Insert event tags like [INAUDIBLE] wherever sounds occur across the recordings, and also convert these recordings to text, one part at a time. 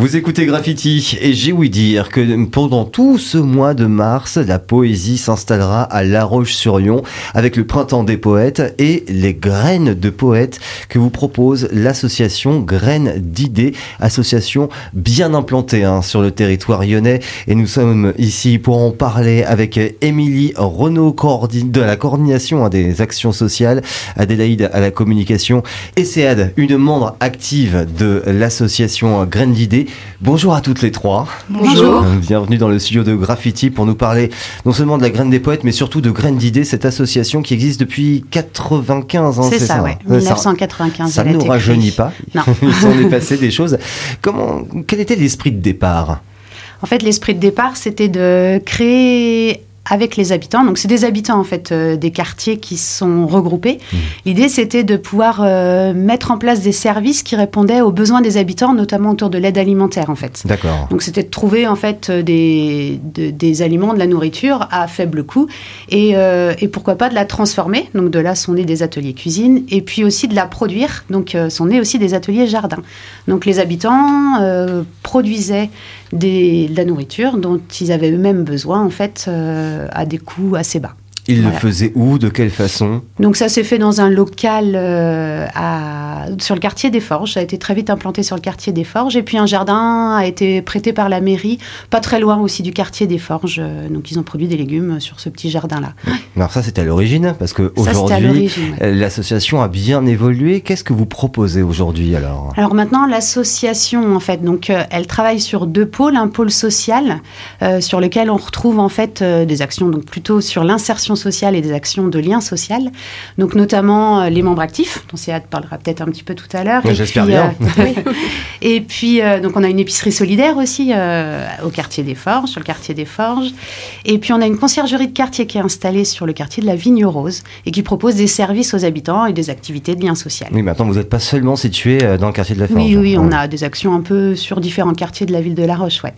Vous écoutez Graffiti et j'ai ouï dire que pendant tout ce mois de mars, la poésie s'installera à La Roche-sur-Yon avec le Printemps des poètes et les graines de poètes que vous propose l'association Graines d'idées, association bien implantée hein, sur le territoire lyonnais. Et nous sommes ici pour en parler avec Émilie Renaud de la coordination hein, des actions sociales, Adélaïde à la communication et Céad, une membre active de l'association Graines d'idées. Bonjour à toutes les trois. Bonjour. Bienvenue dans le studio de Graffiti pour nous parler non seulement de la graine des poètes, mais surtout de Graines d'idées, cette association qui existe depuis 95 ans. C'est ça, oui. 1995. Ça ne nous rajeunit pas. Non. [LAUGHS] Il s'en est [LAUGHS] passé des choses. Comment, quel était l'esprit de départ? En fait, l'esprit de départ, c'était de créer avec les habitants. Donc, c'est des habitants, en fait, euh, des quartiers qui sont regroupés. Mmh. L'idée, c'était de pouvoir euh, mettre en place des services qui répondaient aux besoins des habitants, notamment autour de l'aide alimentaire, en fait. D'accord. Donc, c'était de trouver, en fait, euh, des, des aliments, de la nourriture à faible coût et, et, pourquoi pas de la transformer. Donc, de là sont nés des ateliers cuisine et puis aussi de la produire. Donc, sont nés aussi des ateliers jardin. Donc, les habitants produisaient des, de la nourriture dont ils avaient eux-mêmes besoin, en fait, euh, à des coûts assez bas. Il le faisait où De quelle façon? Donc ça s'est fait dans un local euh, à, sur le quartier des Forges. Ça a été très vite implanté sur le quartier des Forges. Et puis un jardin a été prêté par la mairie, pas très loin aussi du quartier des Forges. Euh, donc ils ont produit des légumes sur ce petit jardin-là. Alors ça c'était à l'origine, parce qu'aujourd'hui l'association a bien évolué. Qu'est-ce que vous proposez aujourd'hui alors? Alors maintenant l'association en fait, donc euh, elle travaille sur deux pôles, un pôle social sur lequel on retrouve en fait des actions donc plutôt sur l'insertion sociale et des actions de lien social. Donc notamment euh, les membres actifs, dont Céad parlera peut-être un petit peu tout à l'heure. J'espère bien. Euh, [LAUGHS] et puis euh, donc on a une épicerie solidaire aussi au quartier des Forges, sur le quartier des Forges. Et puis on a une conciergerie de quartier qui est installée sur le quartier de la Vigne Rose et qui propose des services aux habitants et des activités de lien social. Oui, maintenant vous n'êtes pas seulement situé dans le quartier de la Forge. Oui, oui, on a des actions un peu sur différents quartiers de la ville de La Roche, ouais.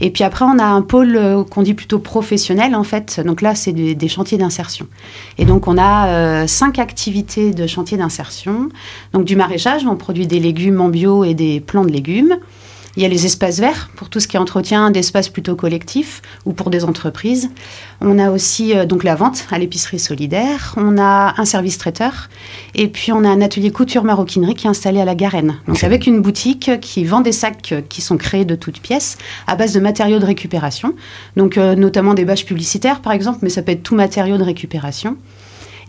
Et puis après on a un pôle qu'on dit plutôt professionnel en fait. Donc là c'est des, des chantiers d'insertion. Et donc, on a euh, cinq activités de chantier d'insertion. Donc, du maraîchage, on produit des légumes en bio et des plants de légumes. Il y a les espaces verts pour tout ce qui est entretien d'espaces plutôt collectifs ou pour des entreprises. On a aussi euh, donc la vente à l'épicerie solidaire. On a un service traiteur et puis on a un atelier couture maroquinerie qui est installé à la Garenne. Donc avec une boutique qui vend des sacs qui sont créés de toutes pièces à base de matériaux de récupération. Donc euh, notamment des bâches publicitaires par exemple, mais ça peut être tout matériau de récupération.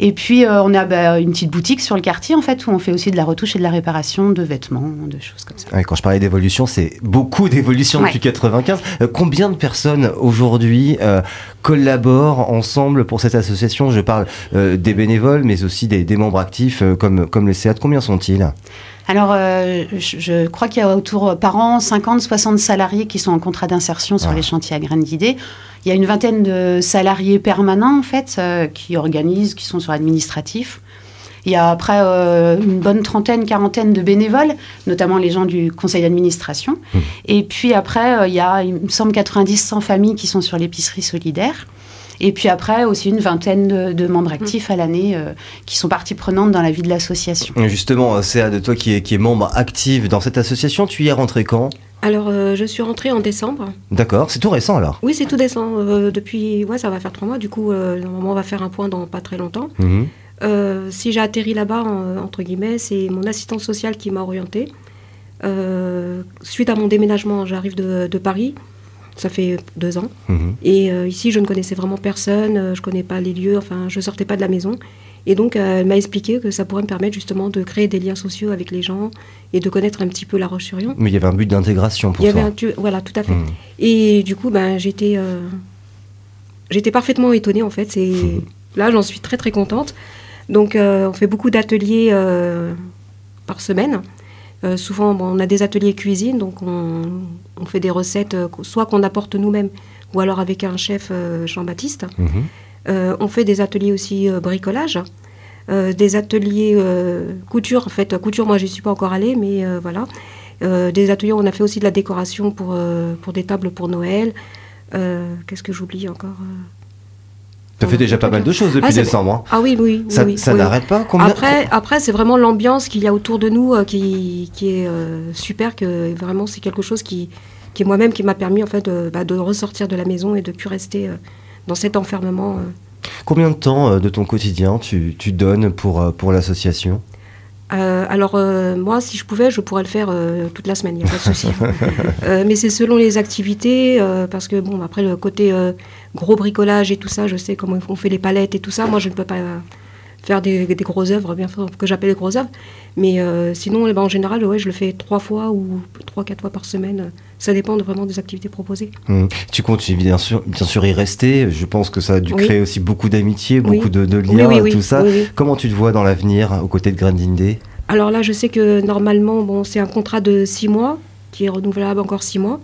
Et puis, euh, on a bah, une petite boutique sur le quartier, en fait, où on fait aussi de la retouche et de la réparation de vêtements, de choses comme ça. quand je parlais d'évolution, c'est beaucoup d'évolution depuis 95. Euh, combien de personnes aujourd'hui euh, collaborent ensemble pour cette association? Je parle des bénévoles, mais aussi des, membres actifs comme, comme les CEAT. Combien sont-ils? Alors, je, crois qu'il y a autour par an 50, 60 salariés qui sont en contrat d'insertion sur ah. les chantiers à graines d'idées. Il y a une vingtaine de salariés permanents, en fait, euh, qui organisent, qui sont sur l'administratif. Il y a après euh, une bonne trentaine, quarantaine de bénévoles, notamment les gens du conseil d'administration. Mmh. Et puis après, euh, il y a, il me semble, 90-100 familles qui sont sur l'épicerie solidaire. Et puis après, aussi une vingtaine de, membres actifs à l'année qui sont partie prenante dans la vie de l'association. Justement, c'est de toi qui est, qui est membre actif dans cette association. Tu y es rentré quand? Alors, euh, je suis rentrée en décembre. D'accord, c'est tout récent alors Oui, c'est tout récent. Euh, depuis, ouais, ça va faire trois mois. Du coup, euh, normalement, on va faire un point dans pas très longtemps. Mhm. si j'ai atterri là-bas, entre guillemets, c'est mon assistante sociale qui m'a orientée. suite à mon déménagement, j'arrive de, Paris. Ça fait deux ans. Mhm. Et ici, je ne connaissais vraiment personne. je ne connais pas les lieux. Enfin, je sortais pas de la maison. Et donc, elle m'a expliqué que ça pourrait me permettre justement de créer des liens sociaux avec les gens et de connaître un petit peu La Roche-sur-Yon. Mais il y avait un but d'intégration pour il y Avait un, voilà, tout à fait. Hmm. Et du coup, ben, j'étais, euh, j'étais parfaitement étonnée en fait. C'est hmm. là, j'en suis très très contente. Donc, euh, on fait beaucoup d'ateliers euh, par semaine. souvent, bon, on a des ateliers cuisine, donc on, on fait des recettes, soit qu'on apporte nous-mêmes, ou alors avec un chef Jean-Baptiste. Euh, on fait des ateliers aussi euh, bricolage. Euh, des ateliers couture. En fait, couture, moi, je n'y suis pas encore allée, mais voilà. des ateliers on a fait aussi de la décoration pour, pour des tables pour Noël. Qu'est-ce que j'oublie encore Ça fait déjà pas mal de choses depuis Ah, c'est- décembre. hein. Ah oui, oui. Ça, oui, ça oui. n'arrête pas Combien Après, après c'est vraiment l'ambiance qu'il y a autour de nous euh, qui, qui est euh, super, que vraiment c'est quelque chose qui, qui est moi-même qui m'a permis en fait de, bah, de ressortir de la maison et de plus rester euh, dans cet enfermement. Combien de temps euh, de ton quotidien tu, tu donnes pour, euh, pour l'association? Euh, alors euh, moi, si je pouvais, je pourrais le faire euh, toute la semaine, il n'y a pas de souci. [LAUGHS] Mais c'est selon les activités, parce que bon, après le côté gros bricolage et tout ça, je sais comment on fait les palettes et tout ça. Moi, je ne peux pas faire des, des grosses œuvres, bien sûr, que j'appelle des grosses œuvres. Mais sinon, eh ben, en général, ouais, je le fais trois fois ou trois, quatre fois par semaine. Ça dépend vraiment des activités proposées. Hmm. Tu comptes bien sûr, bien sûr y rester. Je pense que ça a dû Oui. créer aussi beaucoup d'amitié, Oui. beaucoup de, liens, oui, oui, tout ça. Comment tu te vois dans l'avenir aux côtés de Grandinde Alors là, je sais que normalement, bon, c'est un contrat de six mois qui est renouvelable encore six mois.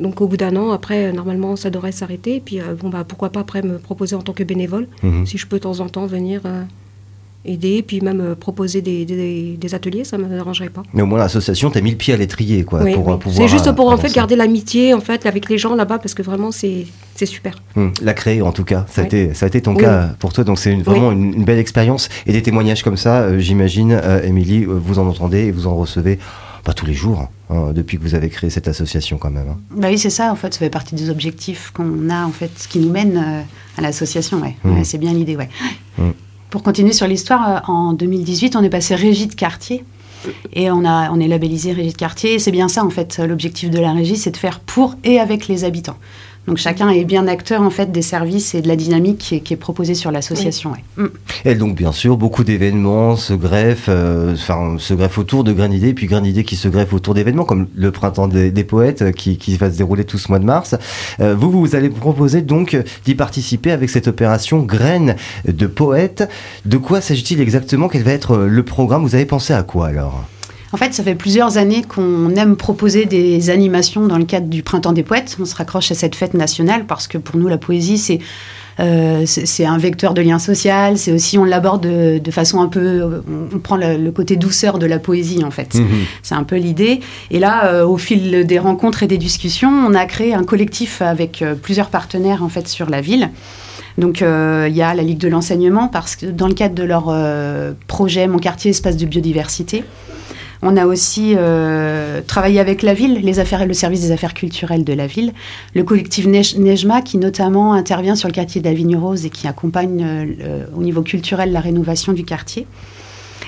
Donc au bout d'un an, après, euh, normalement, ça devrait s'arrêter. Et puis, euh, bon, bah, pourquoi pas après me proposer en tant que bénévole, Mhm. si je peux de temps en temps venir euh, aider, puis même euh, proposer des, des- des ateliers, ça ne me dérangerait pas. Mais au moins l'association t'a mis le pied à l'étrier, quoi, Oui, pour oui. euh, pouvoir. C'est juste euh, pour en fait garder l'amitié en fait avec les gens là-bas parce que vraiment c'est c'est super. Hmm, La créer en tout cas, ça a, été, ça a été ton Oui. cas pour toi, donc c'est vraiment une, une belle expérience. Et des témoignages comme ça, euh, j'imagine, Émilie, euh, vous en entendez et vous en recevez pas tous les jours, hein, depuis que vous avez créé cette association quand même. hein. Bah oui, c'est ça, en fait, ça fait partie des objectifs qu'on a, en fait, qui nous mènent euh, à l'association, ouais. Mhm. Ouais, c'est bien l'idée, ouais. Mhm. Pour continuer sur l'histoire, euh, en 2018, on est passé régie de quartier. Et on, a, on est labellisé régie de quartier. Et c'est bien ça, en fait. L'objectif de la régie, c'est de faire pour et avec les habitants. Donc chacun est bien acteur, en fait, des services et de la dynamique qui est, qui est proposée sur l'association. ouais. Et donc bien sûr, beaucoup d'événements se greffent, euh, enfin se greffent autour de Grain d'Idée, puis Grain d'Idée qui se greffe autour d'événements comme le printemps des, des poètes euh, qui, qui va se dérouler tout ce mois de mars. Euh, vous, vous allez proposer donc d'y participer avec cette opération Graines de poètes. De quoi s'agit-il exactement? Quel va être le programme? Vous avez pensé à quoi alors? En fait, ça fait plusieurs années qu'on aime proposer des animations dans le cadre du Printemps des Poètes. On se raccroche à cette fête nationale parce que pour nous, la poésie, c'est euh, c'est un vecteur de lien social. C'est aussi, on l'aborde de, de façon un peu, on, on prend le, le côté douceur de la poésie en fait. C'est un peu l'idée. Et là, euh, au fil des rencontres et des discussions, on a créé un collectif avec euh, plusieurs partenaires en fait sur la ville. Donc il y a la Ligue de l'enseignement parce que dans le cadre de leur projet Mon quartier espace de biodiversité, on a aussi euh, travaillé avec la ville, les affaires et le service des affaires culturelles de la ville, le collectif Nej- Nejma qui notamment intervient sur le quartier Vigne Rose et qui accompagne euh, au niveau culturel la rénovation du quartier.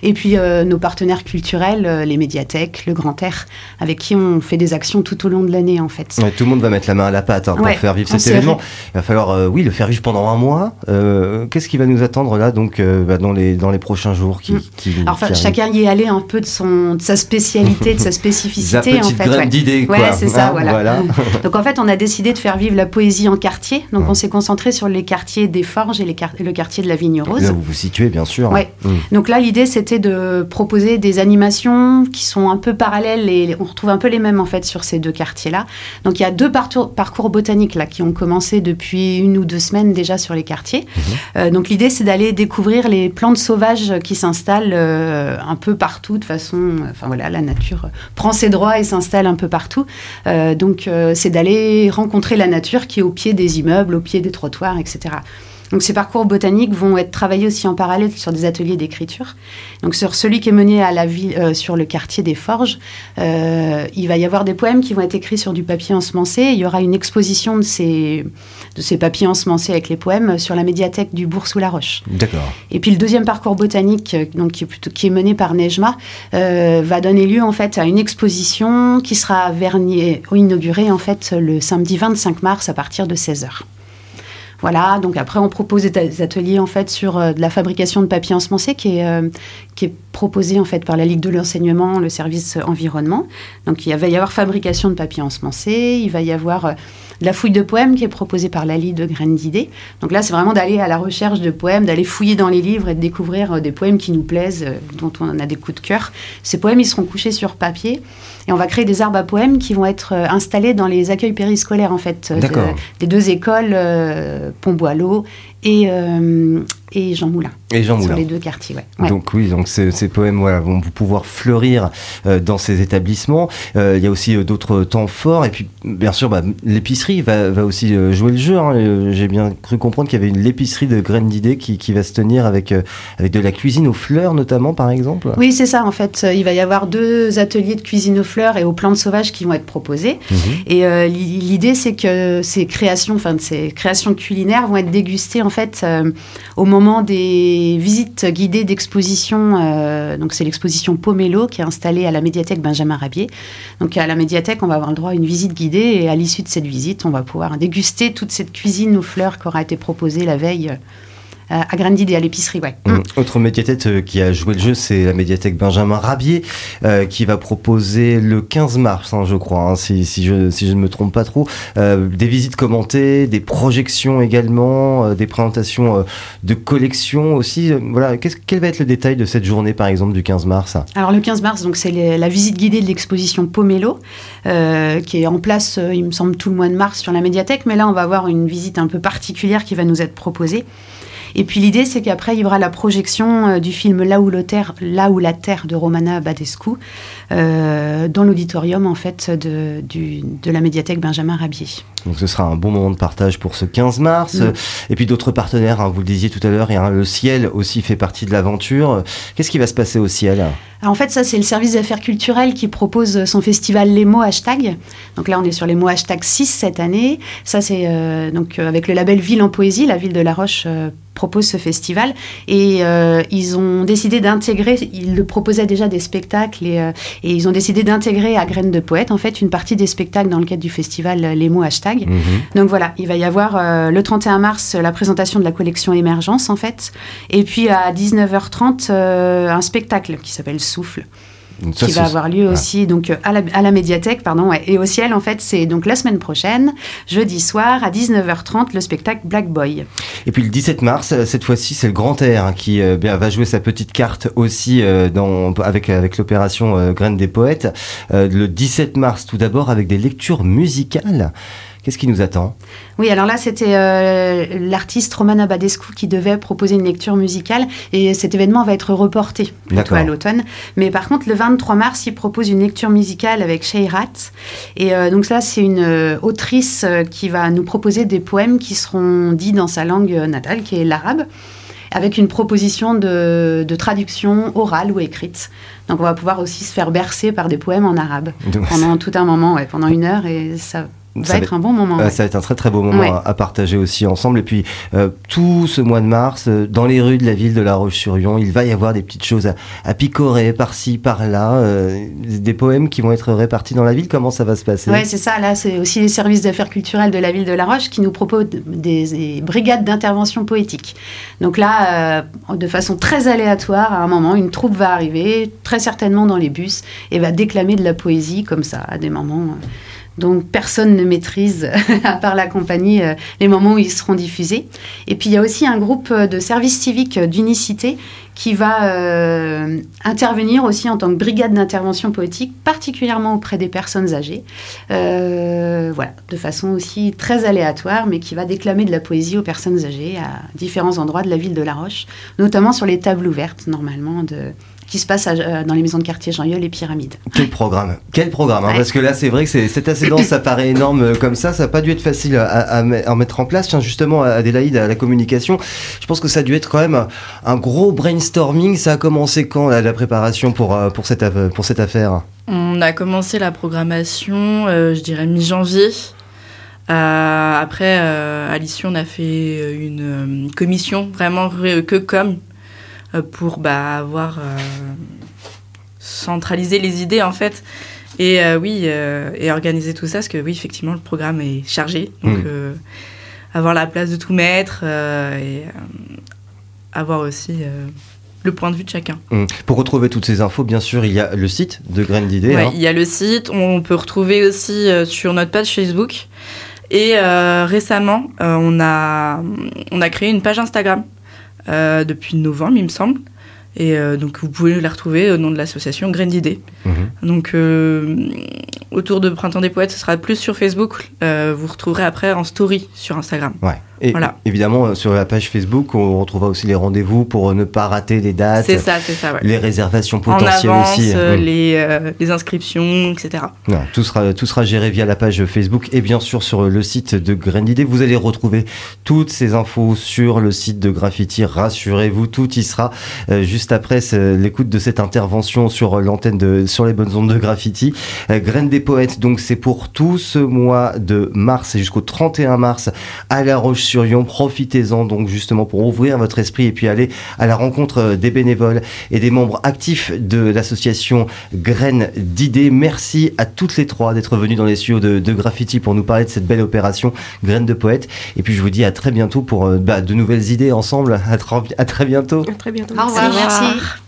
Et puis euh, nos partenaires culturels, euh, les médiathèques, le Grand Air, avec qui on fait des actions tout au long de l'année en fait. Ouais, tout le monde va mettre la main à la pâte hein, pour Ouais, faire vivre cet événement. Il va falloir, euh, oui, le faire vivre pendant un mois. Qu'est-ce qui va nous attendre là, donc, bah, dans, les, dans les prochains jours qui, Mm. qui, Alors enfin, qui arrivent chacun y est allé un peu de, son, de sa spécialité, de sa [LAUGHS] spécificité en fait. graine ouais. d'idée, quoi. Ouais, c'est ça, Hein, voilà. [LAUGHS] Donc en fait, on a décidé de faire vivre la poésie en quartier. Donc Ouais. on s'est concentré sur les quartiers des Forges et les le quartier de la Vigne Rose. Là où vous vous situez, bien sûr. Ouais. Mm. Donc là, l'idée, c'était de proposer des animations qui sont un peu parallèles et on retrouve un peu les mêmes en fait sur ces deux quartiers-là. Donc il y a deux parcours botaniques là qui ont commencé depuis une ou deux semaines déjà sur les quartiers. Euh, donc l'idée, c'est d'aller découvrir les plantes sauvages qui s'installent euh, un peu partout de façon, enfin voilà, la nature prend ses droits et s'installe un peu partout. Euh, donc c'est d'aller rencontrer la nature qui est au pied des immeubles, au pied des trottoirs, etc. Donc ces parcours botaniques vont être travaillés aussi en parallèle sur des ateliers d'écriture. Donc sur celui qui est mené à la ville, euh, sur le quartier des Forges, euh, il va y avoir des poèmes qui vont être écrits sur du papier ensemencé. Il y aura une exposition de ces, de ces papiers ensemencés avec les poèmes sur la médiathèque du Bourg-sous-la-Roche. D'accord. Et puis le deuxième parcours botanique, euh, donc qui est, plutôt, qui est mené par Nejma, euh, va donner lieu en fait à une exposition qui sera vernier, inaugurée en fait le samedi 25 mars à partir de 16h. Voilà, donc après on propose des ateliers en fait sur euh, de la fabrication de papier ensemencé qui est, euh, qui est proposé en fait par la Ligue de l'enseignement, le service environnement. Donc il va y avoir fabrication de papier ensemencé, il va y avoir euh, de la fouille de poèmes qui est proposée par la Ligue de Graines d'idées. Donc là c'est vraiment d'aller à la recherche de poèmes, d'aller fouiller dans les livres et de découvrir euh, des poèmes qui nous plaisent, euh, dont on a des coups de cœur. Ces poèmes ils seront couchés sur papier et on va créer des arbres à poèmes qui vont être installés dans les accueils périscolaires en fait de- des deux écoles, euh, Pont-Boileau et, euh, et Jean Moulin. Et Jean Moulin. Sur les deux quartiers, ouais. Donc oui, donc ces, poèmes voilà, vont pouvoir fleurir euh, dans ces établissements. Euh, il y a aussi euh, d'autres temps forts. Et puis, bien sûr, bah, l'épicerie va, va, aussi jouer le jeu. Hein. J'ai bien cru comprendre qu'il y avait une l'épicerie de graines d'idées qui, qui, va se tenir avec, avec de la cuisine aux fleurs, notamment, par exemple. Oui, c'est ça, en fait. Il va y avoir deux ateliers de cuisine aux fleurs et aux plantes sauvages qui vont être proposés. Mhm. Et l'idée, c'est que ces créations, enfin, ces créations culinaires vont être dégustées, en fait, au moment des visites guidées d'exposition. donc, c'est l'exposition Pomelo qui est installée à la médiathèque Benjamin Rabier. Donc à la médiathèque, on va avoir le droit à une visite guidée et à l'issue de cette visite, on va pouvoir déguster toute cette cuisine aux fleurs qui aura été proposée la veille euh, à Grandide et à l'épicerie. Ouais. Mmh. Autre médiathèque euh, qui a joué le jeu, c'est la médiathèque Benjamin Rabier, euh, qui va proposer le 15 mars, hein, je crois, hein, si, si, je, si je ne me trompe pas trop, des visites commentées, des projections également, des présentations de collections aussi. voilà, quel va être le détail de cette journée, par exemple, du 15 mars? Alors le 15 mars, donc c'est la visite guidée de l'exposition Pomelo, qui est en place, il me semble, tout le mois de mars sur la médiathèque, mais là on va avoir une visite un peu particulière qui va nous être proposée. Et puis l'idée, c'est qu'après, il y aura la projection euh, du film Là où, terre, Là où la Terre de Romana Badescu euh, dans l'auditorium en fait de, de la médiathèque Benjamin Rabier. Donc ce sera un bon moment de partage pour ce 15 mars. Mm. Et puis d'autres partenaires, hein, vous le disiez tout à l'heure, et le ciel aussi fait partie de l'aventure. Qu'est-ce qui va se passer au ciel? En fait, ça, c'est le service d'affaires culturelles qui propose son festival Les mots hashtag. Donc là, on est sur les mots hashtag 6 cette année. Ça, c'est euh, donc avec le label Ville en Poésie, la ville de La Roche propose ce festival. Et euh, ils ont décidé d'intégrer, ils le proposaient déjà des spectacles, et, euh, et ils ont décidé d'intégrer à Graines de Poète, en fait, une partie des spectacles dans le cadre du festival euh, Les mots hashtag. Mhm. Donc voilà, il va y avoir le 31 mars la présentation de la collection Émergence, en fait. Et puis à 19h30, un spectacle qui s'appelle Souffle qui va avoir lieu aussi donc à la, à la médiathèque pardon et au ciel en fait c'est donc la semaine prochaine jeudi soir à 19h30 le spectacle Black Boy. Et puis le 17 mars euh, cette fois-ci c'est le Grand Air hein, qui euh, va jouer sa petite carte aussi euh, dans avec avec l'opération Graines des poètes le 17 mars tout d'abord avec des lectures musicales. Qu'est-ce qui nous attend? Oui, alors là, c'était euh, l'artiste Romana Badescu qui devait proposer une lecture musicale et cet événement va être reporté plutôt à l'automne. Mais par contre, le 23 mars, il propose une lecture musicale avec Sheirat. Et euh, donc ça, c'est une euh, autrice qui va nous proposer des poèmes qui seront dits dans sa langue natale, qui est l'arabe avec une proposition de, traduction orale ou écrite. Donc on va pouvoir aussi se faire bercer par des poèmes en arabe [LAUGHS] pendant tout un moment, pendant une heure, et ça ça va être un bon moment. Ça va être un très très beau moment à, partager aussi ensemble. Et puis euh, tout ce mois de mars, euh, dans les rues de la ville de La Roche-sur-Yon, il va y avoir des petites choses à, picorer par-ci, par-là, euh, des poèmes qui vont être répartis dans la ville. Comment ça va se passer? Oui, c'est ça. Là, c'est aussi les services d'affaires culturelles de la ville de La Roche qui nous proposent des, brigades d'intervention poétique. Donc là, de façon très aléatoire, à un moment, une troupe va arriver, très certainement dans les bus, et va déclamer de la poésie comme ça, à des moments donc personne ne maîtrise, [LAUGHS] à part la compagnie, euh, les moments où ils seront diffusés. Et puis il y a aussi un groupe de service civique d'unicité qui va euh, intervenir aussi en tant que brigade d'intervention poétique, particulièrement auprès des personnes âgées, euh, voilà, de façon aussi très aléatoire, mais qui va déclamer de la poésie aux personnes âgées à différents endroits de la ville de La Roche, notamment sur les tables ouvertes, normalement, de, qui se passe euh, dans les maisons de quartier jean et Pyramides. Quel programme Quel programme hein, Parce que là, c'est vrai que c'est assez dense, ça paraît énorme euh, comme ça. Ça n'a pas dû être facile à, mettre en place. Tiens, justement, Adélaïde, à la communication, je pense que ça a dû être quand même un gros brainstorming. Ça a commencé quand, la préparation pour, euh, pour, cette, pour cette affaire? On a commencé la programmation, je dirais, mi-janvier. après, à l'issue, on a fait une commission vraiment que comme euh, pour bah, avoir euh, centralisé les idées en fait. Et euh, oui, et organiser tout ça, parce que oui, effectivement, le programme est chargé. Donc, hmm. avoir la place de tout mettre et avoir aussi le point de vue de chacun. Hmm. Pour retrouver toutes ces infos, bien sûr, il y a le site de Graines d'idées. Ouais, hein. Il y a le site. On peut retrouver aussi sur notre page Facebook. Et récemment, on, a, on a créé une page Instagram euh, depuis novembre, il me semble. Et euh, donc, vous pouvez la retrouver au nom de l'association Graines d'idées. Mhm. Donc, euh, autour de Printemps des Poètes, ce sera plus sur Facebook. vous retrouverez après en story sur Instagram. Ouais. Et évidemment, euh, sur la page Facebook, on retrouvera aussi les rendez-vous pour ne pas rater les dates. C'est ça, c'est ça. Les réservations potentielles en avance, aussi. Euh, mm. les, euh, les, inscriptions, etc. tout, sera, tout sera géré via la page Facebook et bien sûr sur le site de Grain d'Idée. Vous allez retrouver toutes ces infos sur le site de Graffiti. Rassurez-vous, tout y sera juste après l'écoute de cette intervention sur l'antenne de sur les bonnes ondes de Graffiti. Graines des poètes, donc c'est pour tout ce mois de mars et jusqu'au 31 mars à La Roche sur Yon. Profitez-en donc justement pour ouvrir votre esprit et puis aller à la rencontre euh, des bénévoles et des membres actifs de l'association Graines d'idées. Merci à toutes les trois d'être venues dans les studios de, Graffiti pour nous parler de cette belle opération Graines de poète. Et puis je vous dis à très bientôt pour euh, bah, de nouvelles idées ensemble. À, à très bientôt. À très bientôt. Au revoir. Merci.